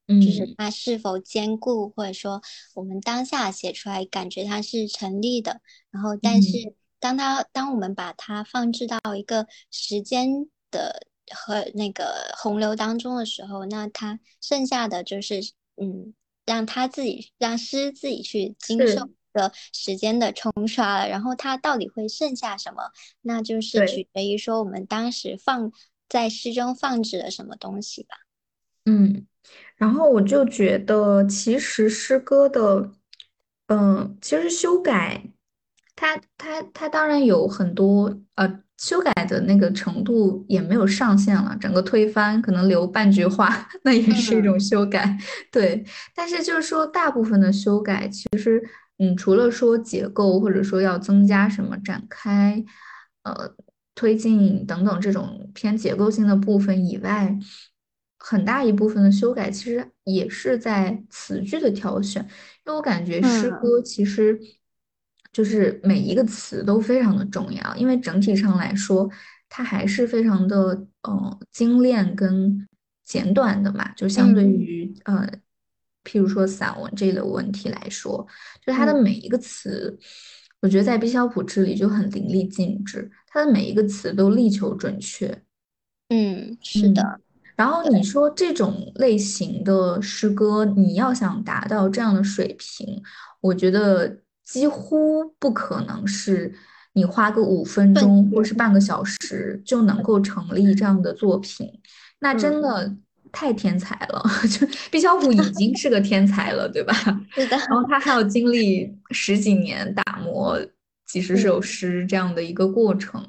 Speaker 2: 嗯，
Speaker 1: 就是它是否坚固，或者说我们当下写出来感觉它是成立的。然后，但是当它当我们把它放置到一个时间的和那个洪流当中的时候，那他剩下的就是嗯，让他自己让诗自己去经受。的时间的冲刷了，然后它到底会剩下什么？那就是取决于说我们当时放在诗中放置了什么东西吧。
Speaker 2: 嗯，然后我就觉得，其实诗歌的，嗯，其实修改，它它它当然有很多，呃，修改的那个程度也没有上限了。整个推翻可能留半句话，那也是一种修改。对，但是就是说，大部分的修改其实。嗯，除了说结构，或者说要增加什么展开，呃，推进等等这种偏结构性的部分以外，很大一部分的修改其实也是在词句的挑选。因为我感觉诗歌其实就是每一个词都非常的重要，因为整体上来说，它还是非常的呃精炼跟简短的嘛，就相对于呃。譬如说散文这类问题来说，就它的每一个词，我觉得在毕肖普这里就很淋漓尽致，它的每一个词都力求准确。
Speaker 1: 嗯，是的。
Speaker 2: 然后你说这种类型的诗歌，你要想达到这样的水平，我觉得几乎不可能是你花个五分钟或是半个小时就能够成立这样的作品。那真的。太天才了，就毕小虎已经是个天才了，对吧？
Speaker 1: 是的。
Speaker 2: 然后他还要经历十几年打磨几十首诗这样的一个过程。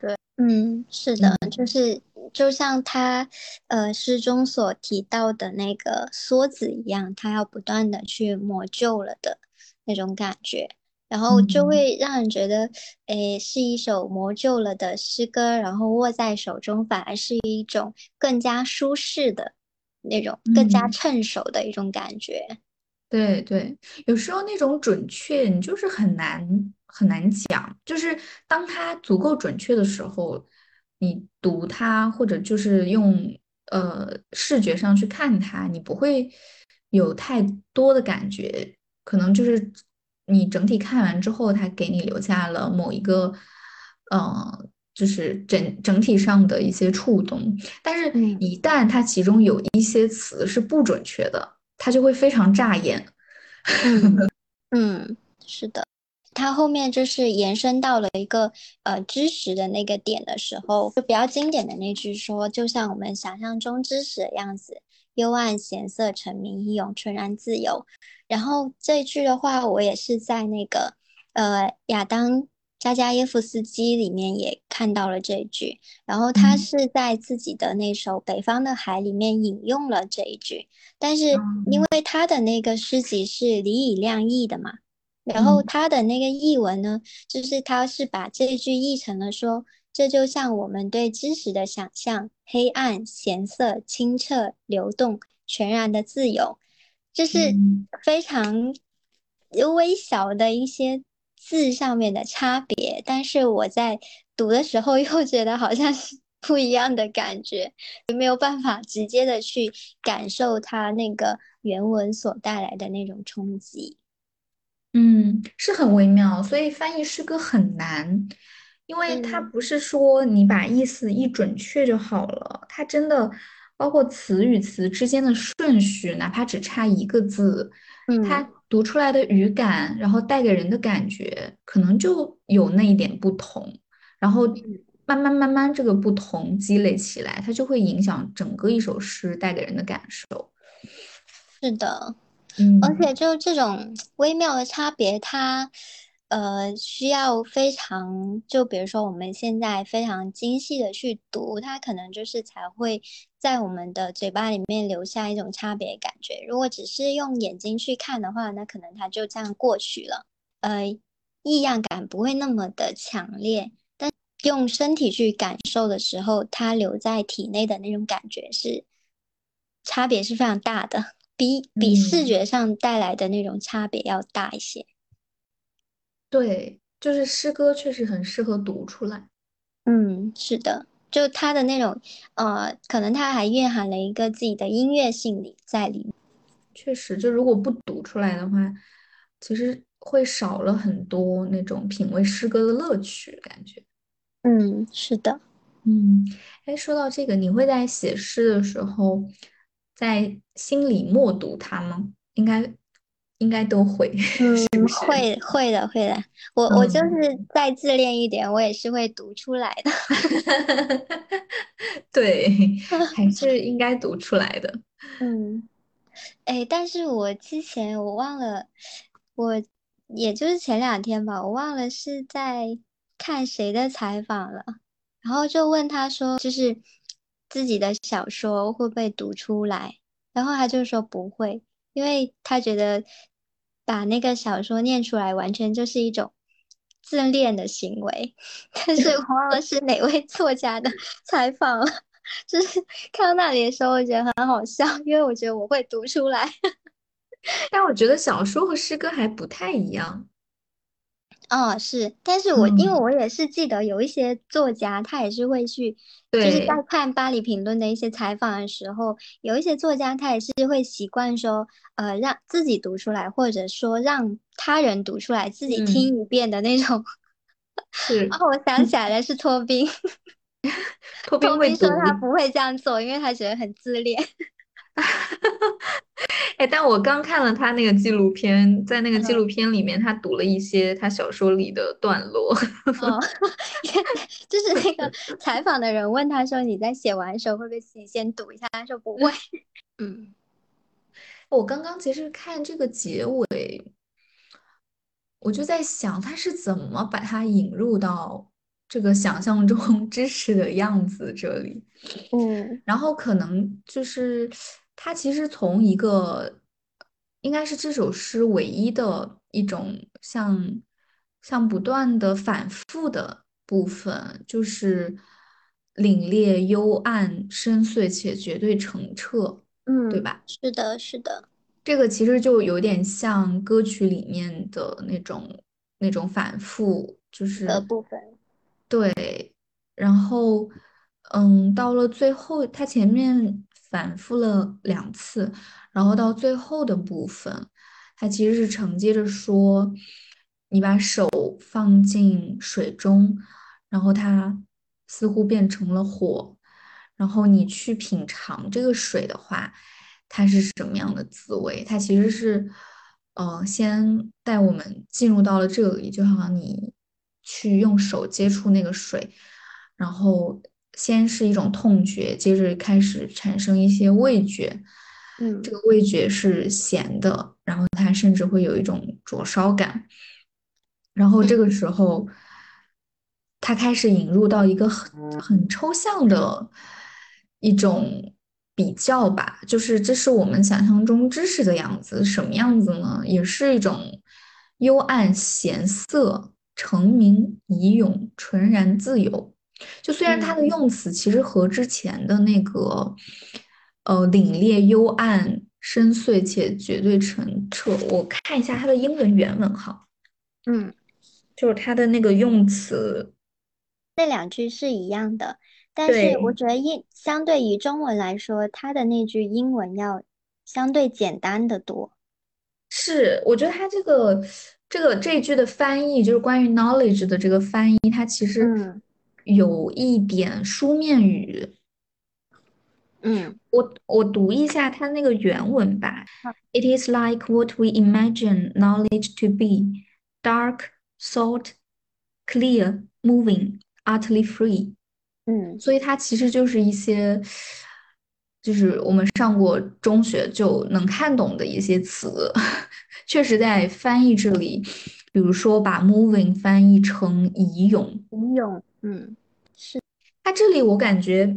Speaker 1: 对，嗯，是的，就是就像他呃诗中所提到的那个梭子一样，他要不断的去磨旧了的那种感觉。然后就会让人觉得，诶，是一首磨旧了的诗歌，然后握在手中，反而是一种更加舒适的那种，更加趁手的一种感觉。
Speaker 2: 对对，有时候那种准确，你就是很难很难讲。就是当它足够准确的时候，你读它，或者就是用呃视觉上去看它，你不会有太多的感觉，可能就是。你整体看完之后，它给你留下了某一个，嗯，就是整整体上的一些触动。但是，一旦它其中有一些词是不准确的，它就会非常扎眼。
Speaker 1: 嗯，是的，它后面就是延伸到了一个呃知识的那个点的时候，就比较经典的那句说，就像我们想象中知识的样子。幽暗闲色成名义勇纯然自由。然后这一句的话，我也是在那个呃亚当扎加耶夫斯基里面也看到了这一句。然后他是在自己的那首《北方的海》里面引用了这一句。但是因为他的那个诗集是李以亮译的嘛，然后他的那个译文呢，就是他是把这一句译成了说。这就像我们对知识的想象：黑暗、咸涩、清澈、流动、全然的自由，这是非常微小的一些字上面的差别。但是我在读的时候又觉得好像是不一样的感觉，没有办法直接的去感受它那个原文所带来的那种冲击。
Speaker 2: 嗯，是很微妙，所以翻译诗歌很难。因为它不是说你把意思一准确就好了，它真的包括词与词之间的顺序，哪怕只差一个字，它读出来的语感，然后带给人的感觉，可能就有那一点不同，然后慢慢慢慢这个不同积累起来，它就会影响整个一首诗带给人的感受。
Speaker 1: 是的，嗯，而且就这种微妙的差别，它。呃，需要非常，就比如说我们现在非常精细的去读，它可能就是才会在我们的嘴巴里面留下一种差别感觉。如果只是用眼睛去看的话，那可能它就这样过去了，呃，异样感不会那么的强烈。但用身体去感受的时候，它留在体内的那种感觉是差别是非常大的，比比视觉上带来的那种差别要大一些。
Speaker 2: 对，就是诗歌确实很适合读出来。
Speaker 1: 嗯，是的，就它的那种，呃，可能它还蕴含了一个自己的音乐性里在里面。
Speaker 2: 确实，就如果不读出来的话，其实会少了很多那种品味诗歌的乐趣，感觉。
Speaker 1: 嗯，是的。
Speaker 2: 嗯，哎，说到这个，你会在写诗的时候，在心里默读它吗？应该。应该都会，
Speaker 1: 嗯，会会的，会的。我我就是再自恋一点，我也是会读出来的。
Speaker 2: 对，还 是应该读出来的。
Speaker 1: 嗯，哎，但是我之前我忘了，我也就是前两天吧，我忘了是在看谁的采访了，然后就问他说，就是自己的小说会不会读出来，然后他就说不会，因为他觉得。把那个小说念出来，完全就是一种自恋的行为。但是我忘了是哪位作家的采访了，就是看到那里的时候，我觉得很好笑，因为我觉得我会读出来。
Speaker 2: 但我觉得小说和诗歌还不太一样。
Speaker 1: 哦，是，但是我因为我也是记得有一些作家，他也是会去，就是在看巴黎评论的一些采访的时候，有一些作家他也是会习惯说，呃，让自己读出来，或者说让他人读出来，自己听一遍的那种。
Speaker 2: 是。
Speaker 1: 哦，我想起来了，是托宾。
Speaker 2: 托宾会
Speaker 1: 说他不会这样做，因为他觉得很自恋。
Speaker 2: 哎，但我刚看了他那个纪录片，在那个纪
Speaker 1: 嗯
Speaker 2: 录片里面，他读了一些他小说里的段落。
Speaker 1: 哦，就是那个采访的人问他说：“你在写完的时候会不会自己先读一下？”他说不会。嗯
Speaker 2: 我刚刚其实看这个结尾，我就在想他是怎么把它引入到这个想象中知识的样子这里。
Speaker 1: 嗯
Speaker 2: 然后可能就是他其实从一个应该是这首诗唯一的一种像像不断的反复的部分，就是凛冽幽暗深邃且绝对澄澈，嗯对
Speaker 1: 嗯，
Speaker 2: 吧？
Speaker 1: 是的，是的
Speaker 2: 这个其实就有点像歌曲里面的那种那种反复，就是
Speaker 1: 的部分。
Speaker 2: 对，然后嗯，到了最后，它前面反复了两次，然后到最后的部分，它其实是承接着说，你把手放进水中，然后它似乎变成了火，然后你去品尝这个水的话。它是什么样的滋味？它其实是，呃，先带我们进入到了这里，就好像你去用手接触那个水，然后先是一种痛觉，接着开始产生一些味觉，嗯这
Speaker 1: 嗯
Speaker 2: 个味觉是咸的，然后它甚至会有一种灼烧感，然后这
Speaker 1: 嗯
Speaker 2: 个时候，它开始引入到一个很很抽象的一种比较吧，就是这是我们想象中知识的样子，什么样子呢？也是一种幽暗咸涩、澄明怡永、纯然自由。就虽然它
Speaker 1: 嗯
Speaker 2: 的用词其实和之前的那个呃凛冽幽暗、深邃且绝对澄澈，我看一下它的英文原文哈。
Speaker 1: 嗯，
Speaker 2: 就是它的那个用词，
Speaker 1: 那两句是一样的，但是我，觉得英相对于中文来说，它的那句英文要相对简单的多。
Speaker 2: 是，我觉得它这个这个这一句的翻译，就是关于 knowledge 的这个翻译，它其实
Speaker 1: 嗯
Speaker 2: 有一点书面语。
Speaker 1: 嗯，
Speaker 2: 我我读一下它那个原文吧。It is like what we imagine knowledge to be, dark, salt, clear, moving, utterly free.
Speaker 1: 嗯
Speaker 2: 所以它其实就是一些，就是我们上过中学就能看懂的一些词，确实在翻译这里，比如说把 moving 翻译成怡咏，
Speaker 1: 李咏，嗯
Speaker 2: 它这里我感觉，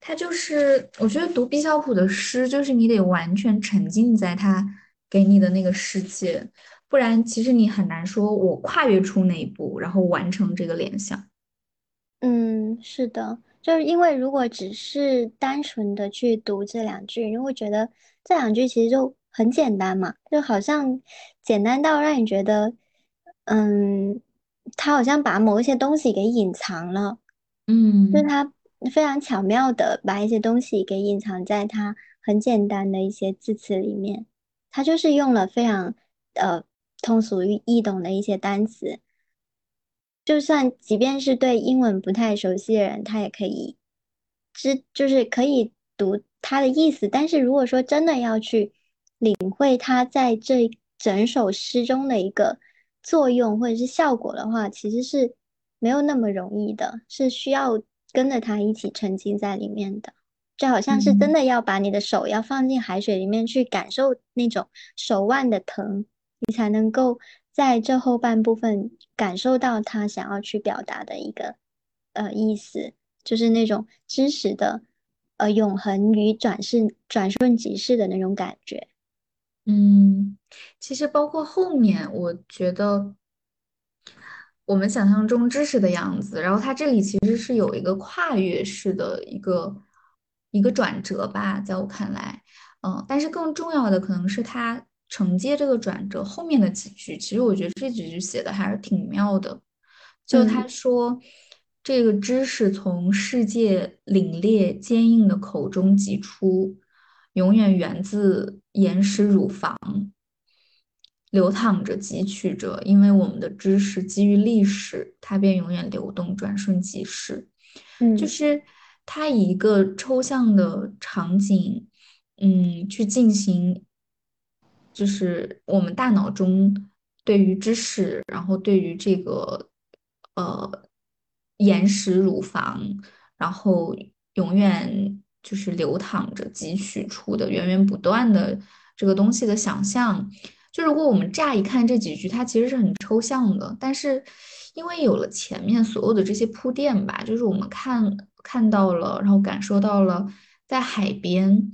Speaker 2: 它就是我觉得读毕肖普的诗，就是你得完全沉浸在他给你的那个世界，不然其实你很难说我跨越出那一步，然后完成这个联想。
Speaker 1: 嗯，是的，就是因为如果只是单纯的去读这两句，你会觉得这两句其实就很简单嘛，就好像简单到让你觉得，嗯，他好像把某一些东西给隐藏了。嗯就是
Speaker 2: 嗯
Speaker 1: 他非常巧妙的把一些东西给隐藏在他很简单的一些字词里面，他就是用了非常呃通俗易易懂的一些单词，就算即便是对英文不太熟悉的人，他也可以知，就是可以读他的意思。但是如果说真的要去领会他在这整首诗中的一个作用或者是效果的话，其实是没有那么容易的，是需要跟着他一起沉浸在里面的。就好像是真
Speaker 2: 嗯
Speaker 1: 的要把你的手要放进海水里面去感受那种手腕的疼，你才能够在这后半部分感受到他想要去表达的一个呃意思，就是那种知识的呃永恒与转瞬转瞬即逝的那种感觉。
Speaker 2: 嗯，其实包括后面，我觉得我们想象中知识的样子，然后它这里其实是有一个跨越式的一个一个转折吧，在我看来，嗯，但是更重要的可能是它承接这个转折后面的几句，其实我觉得这几句写的还是挺妙的。就他
Speaker 1: 嗯
Speaker 2: 说，这个知识从世界凛冽坚硬的口中挤出，永远源自岩石乳房。流淌着、汲取着，因为我们的知识基于历史，它便永远流动、转瞬即逝。嗯就
Speaker 1: 嗯
Speaker 2: 是它以一个抽象的场景，嗯，去进行就是我们大脑中对于知识，然后对于这个呃岩石乳房，然后永远就是流淌着汲取出的源源不断的这个东西的想象。就如果我们乍一看这几句，它其实是很抽象的，但是因为有了前面所有的这些铺垫吧，就是我们看看到了，然后感受到了在海边，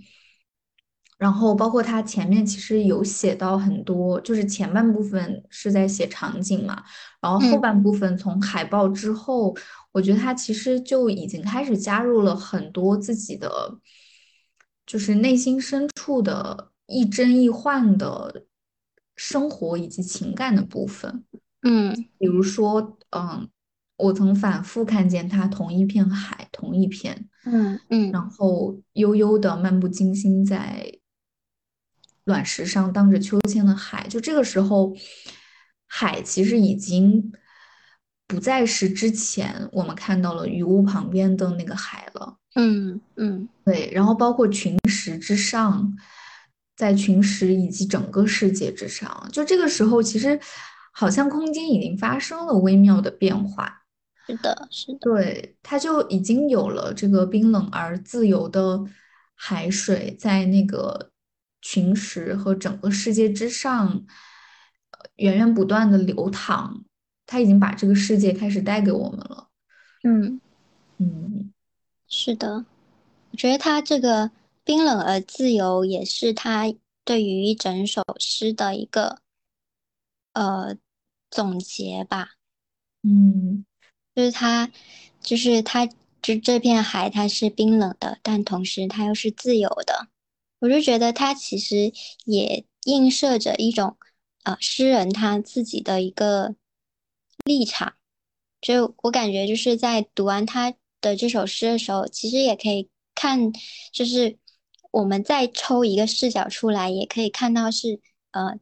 Speaker 2: 然后包括它前面其实有写到很多，就是前半部分是在写场景嘛，然后后
Speaker 1: 嗯
Speaker 2: 半部分从海报之后，我觉得他其实就已经开始加入了很多自己的，就是内心深处的亦真亦幻的生活以及情感的部分。
Speaker 1: 嗯。
Speaker 2: 比如说，嗯，我曾反复看见他同一片海，同一片，
Speaker 1: 嗯嗯。
Speaker 2: 然后悠悠的漫不经心在卵石上荡着秋千的海，就这个时候，海其实已经不再是之前我们看到了鱼屋旁边的那个海了。
Speaker 1: 嗯嗯
Speaker 2: 对，然后包括群石之上，在群石以及整个世界之上，就这个时候，其实好像空间已经发生了微妙的变化。
Speaker 1: 是的，是的，
Speaker 2: 对，它就已经有了这个冰冷而自由的海水在那个群石和整个世界之上，呃源源不断的流淌，它已经把这个世界开始带给我们了。
Speaker 1: 嗯，
Speaker 2: 嗯
Speaker 1: 是的。我觉得他这个冰冷而自由，也是他对于一整首诗的一个呃总结吧。
Speaker 2: 嗯
Speaker 1: 就是他，就是他，就这片海它是冰冷的，但同时它又是自由的。我就觉得它其实也映射着一种，呃，诗人他自己的一个立场。就我感觉就是在读完他的这首诗的时候，其实也可以看，就是我们再抽一个视角出来，也可以看到是，呃，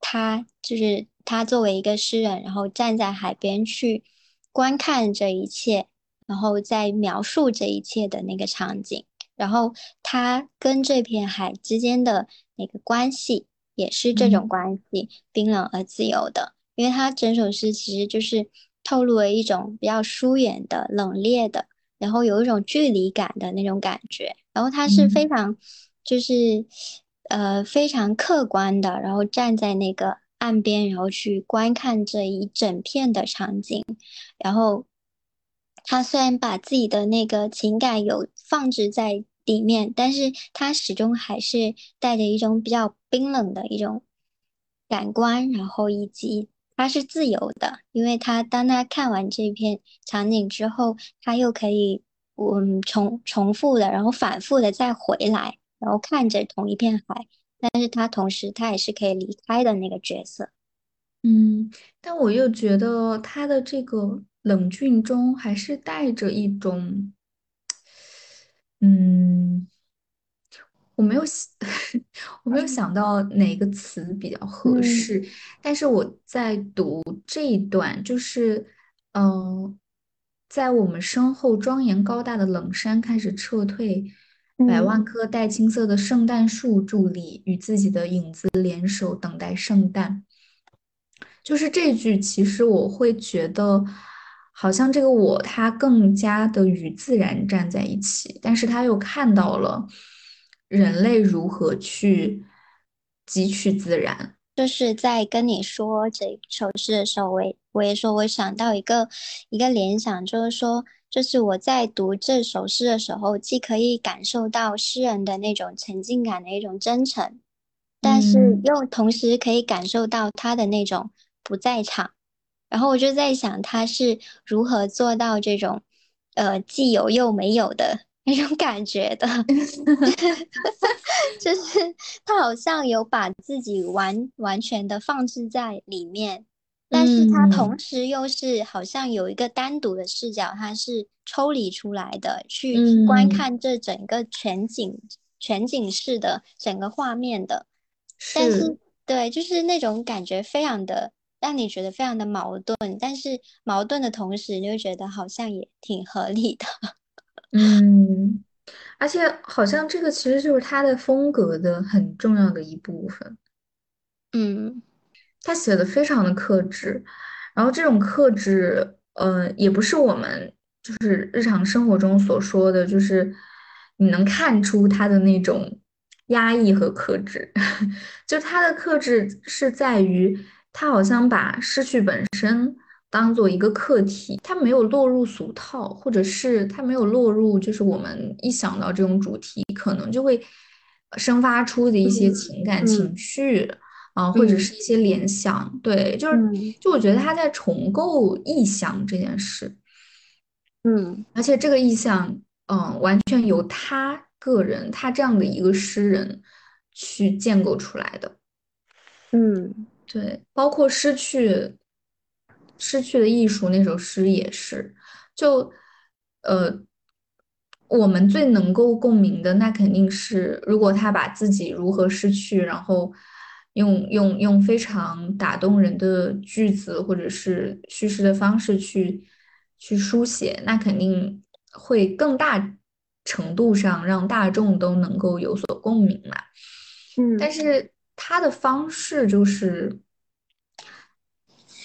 Speaker 1: 他就是他作为一个诗人，然后站在海边去观看这一切，然后再描述这一切的那个场景，然后他跟这片海之间的那个关系也是这种
Speaker 2: 嗯
Speaker 1: 关系，冰冷而自由的，因为他整首诗其实就是透露了一种比较疏远的、冷冽的，然后有一种距离感的那种感觉，然后他是非
Speaker 2: 嗯
Speaker 1: 常就是呃非常客观的，然后站在那个岸边，然后去观看这一整片的场景，然后他虽然把自己的那个情感有放置在里面，但是他始终还是带着一种比较冰冷的一种感官，然后以及他是自由的，因为他当他看完这片场景之后，他又可以嗯重重复的，然后反复的再回来，然后看着同一片海，但是他同时他也是可以离开的那个角色。
Speaker 2: 嗯，但我又觉得他的这个冷峻中还是带着一种，嗯，我没有想，我没有想到哪个词比较合
Speaker 1: 嗯
Speaker 2: 适，但是我在读这一段，就是，嗯、在我们身后庄严高大的冷山开始撤退，百
Speaker 1: 嗯。
Speaker 2: 万棵带青色的圣诞树伫立，与自己的影子联手，等待圣诞。就是这句，其实我会觉得，好像这个我他更加的与自然站在一起，但是他又看到了人类如何去汲取自然。
Speaker 1: 就是在跟你说这首诗的时候，我也我也说，我想到一个一个联想，就是说，就是我在读这首诗的时候，既可以感受到诗人的那种沉浸感的一种真诚，但是
Speaker 2: 嗯
Speaker 1: 又同时可以感受到他的那种不在场。然后我就在想，他是如何做到这种，呃，既有又没有的 那种感觉的。就是他好像有把自己完完全的放置在里面，但是他同
Speaker 2: 嗯
Speaker 1: 时又是好像有一个单独的视角，他是抽离出来的，去观
Speaker 2: 嗯，
Speaker 1: 看这整个全景全景式的整个画面的。但
Speaker 2: 是，
Speaker 1: 是对，就是那种感觉非常的让你觉得非常的矛盾，但是矛盾的同时，你又觉得好像也挺合理的。
Speaker 2: 嗯，而且好像这个其实就是他的风格的很重要的一部分。
Speaker 1: 嗯
Speaker 2: 他写的非常的克制，然后这种克制，呃，也不是我们就是日常生活中所说的，就是你能看出他的那种压抑和克制，就他的克制是在于他好像把失去本身当做一个课题，他没有落入俗套，或者是他没有落入就是我们一想到这种主题，可能就会生发出的一些情感情
Speaker 1: 嗯
Speaker 2: 绪。啊，或者
Speaker 1: 嗯
Speaker 2: 是一些联想，对，就是
Speaker 1: 嗯
Speaker 2: 就我觉得他在重构意象这件事，
Speaker 1: 嗯。
Speaker 2: 而且这个意象，嗯，完全由他个人，他这样的一个诗人去建构出来的，
Speaker 1: 嗯。
Speaker 2: 对，包括失去失去的艺术那首诗也是，就呃，我们最能够共鸣的，那肯定是如果他把自己如何失去，然后用用用非常打动人的句子或者是叙事的方式去去书写，那肯定会更大程度上让大众都能够有所共鸣嘛。嗯但
Speaker 1: 嗯
Speaker 2: 是他的方式就是。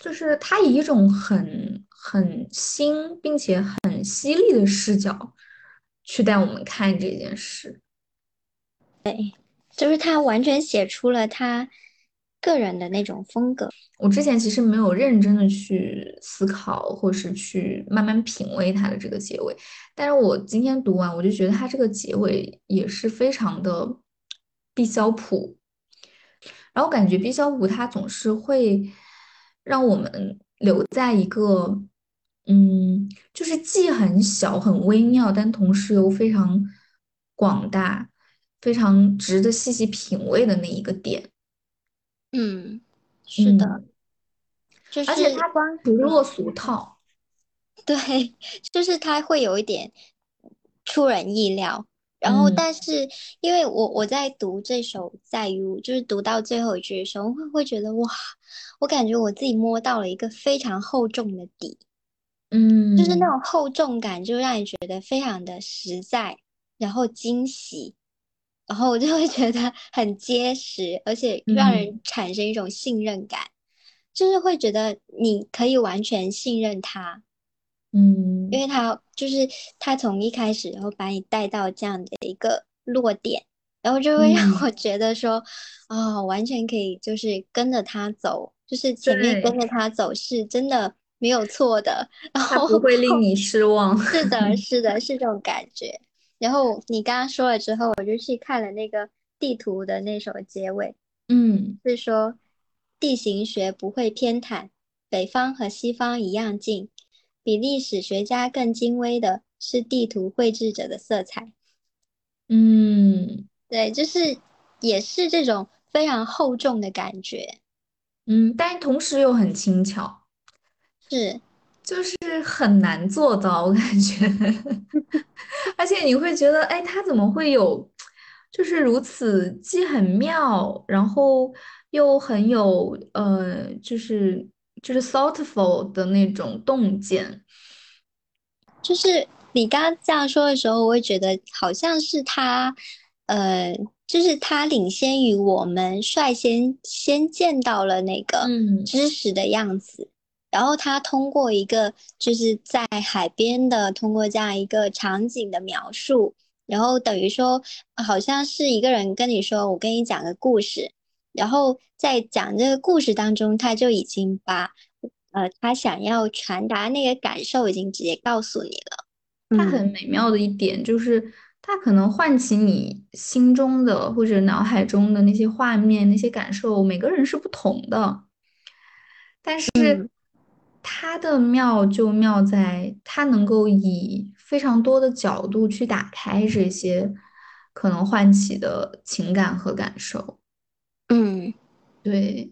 Speaker 2: 就是他以一种很很新并且很犀利的视角去带我们看这件事。
Speaker 1: 就是他完全写出了他个人的那种风格。
Speaker 2: 我之前其实没有认真的去思考，或是去慢慢品味他的这个结尾，但是我今天读完，我就觉得他这个结尾也是非常的毕肖普。然后感觉毕肖普他总是会让我们留在一个，嗯，就是既很小很微妙，但同时又非常广大、非常值得细细品味的那一个点。
Speaker 1: 嗯，是的，
Speaker 2: 嗯，
Speaker 1: 就是
Speaker 2: 而且它
Speaker 1: 光
Speaker 2: 不落
Speaker 1: 嗯，
Speaker 2: 俗套。
Speaker 1: 对，就是它会有一点出人意料。然后，
Speaker 2: 嗯。
Speaker 1: 但是因为我我在读这首在于就是读到最后一句的时候，会会觉得哇，我感觉我自己摸到了一个非常厚重的底。嗯。就是那。
Speaker 2: 嗯
Speaker 1: 种厚重感，就让你觉得非常的实在，然后惊喜，然后我就会觉得很结实，而且让。
Speaker 2: 嗯
Speaker 1: 人产生一种信任感，就是会觉得你可以完全信任他，因
Speaker 2: 嗯
Speaker 1: 为他就是他从一开始然后把你带到这样的一个落点，然后就会让
Speaker 2: 嗯，
Speaker 1: 我觉得说，哦，完全可以就是跟着他走，就是前面跟，着他走是真的没有错的，然后
Speaker 2: 不会令你失望。
Speaker 1: 是的，是的，是这种感觉。然后你刚刚说了之后，我就去看了那个地图的那首结尾，
Speaker 2: 嗯
Speaker 1: 是说地形学不会偏袒，北方和西方一样近。比历史学家更精微的是地图绘制者的色彩，
Speaker 2: 嗯。
Speaker 1: 对，就是也是这种非常厚重的感觉，
Speaker 2: 嗯，但同时又很轻巧。
Speaker 1: 是，
Speaker 2: 就是很难做到，我感觉，而且你会觉得，哎，他怎么会有，就是如此既很妙，然后又很有，呃，就是就是 thoughtful 的那种洞见。
Speaker 1: 就是你刚刚这样说的时候，我会觉得好像是他，呃，就是他领先于我们，率先先见到了那个
Speaker 2: 嗯
Speaker 1: 知识的样子，然后他通过一个就是在海边的，通过这样一个场景的描述，然后等于说好像是一个人跟你说，我跟你讲个故事，然后在讲这个故事当中，他就已经把。呃，他想要传达那个感受已经直接告诉你了。
Speaker 2: 它很
Speaker 1: 嗯
Speaker 2: 美妙的一点就是，它可能唤起你心中的或者脑海中的那些画面、那些感受，每个人是不同的。
Speaker 1: 但是
Speaker 2: 它的妙就妙在它能够以非常多的角度去打开这些可能唤起的情感和感受。
Speaker 1: 嗯，
Speaker 2: 对，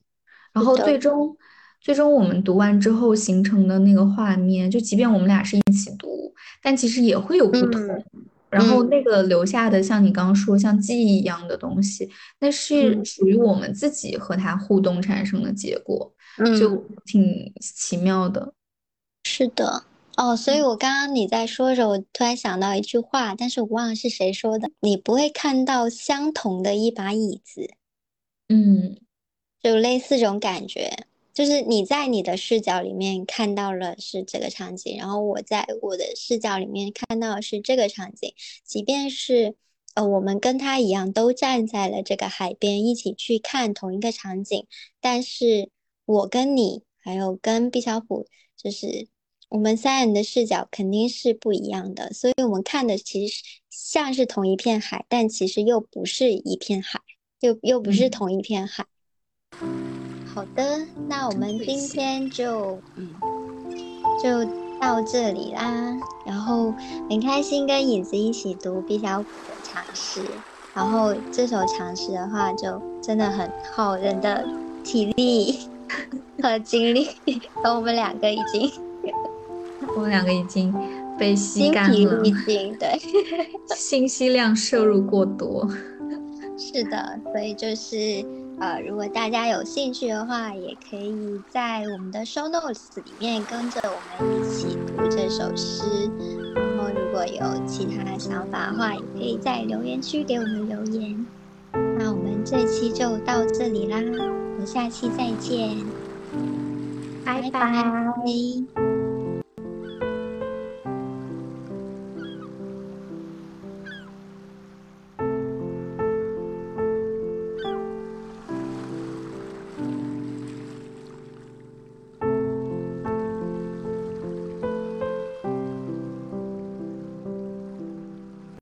Speaker 2: 然后，最终最终我们读完之后形成的那个画面，就即便我们俩是一起读，但其实也会有不同。
Speaker 1: 嗯
Speaker 2: 然后那
Speaker 1: 嗯
Speaker 2: 个留下的，像你刚刚说，像记忆一样的东西，那是
Speaker 1: 嗯
Speaker 2: 属于我们自己和它互动产生的结果，就
Speaker 1: 嗯，
Speaker 2: 挺奇妙的。
Speaker 1: 是的。哦，所以我刚刚你在说着，我突然想到一句话，但是我忘了是谁说的。你不会看到相同的一把椅子，
Speaker 2: 嗯
Speaker 1: 就类似这种感觉，就是你在你的视角里面看到了是这个场景，然后我在我的视角里面看到的是这个场景，即便是呃我们跟他一样都站在了这个海边一起去看同一个场景，但是我跟你还有跟毕小虎，就是我们三人的视角肯定是不一样的，所以我们看的其实像是同一片海，但其实又不是一片海。又又不是同一片海。好的，那我们今天就嗯就到这里啦。然后很开心跟影子一起读毕小普的尝试。然后这首尝试的话，就真的很耗人的体力 和精力。而我们两个已经，
Speaker 2: 我们两个已经被吸干了，
Speaker 1: 对，
Speaker 2: 信息量摄入过多。
Speaker 1: 是的，所以就是呃，如果大家有兴趣的话，也可以在我们的 show notes 里面跟着我们一起读这首诗。然后，如果有其他的想法的话，也可以在留言区给我们留言。那我们这期就到这里啦，我们下期再见，
Speaker 2: 拜拜。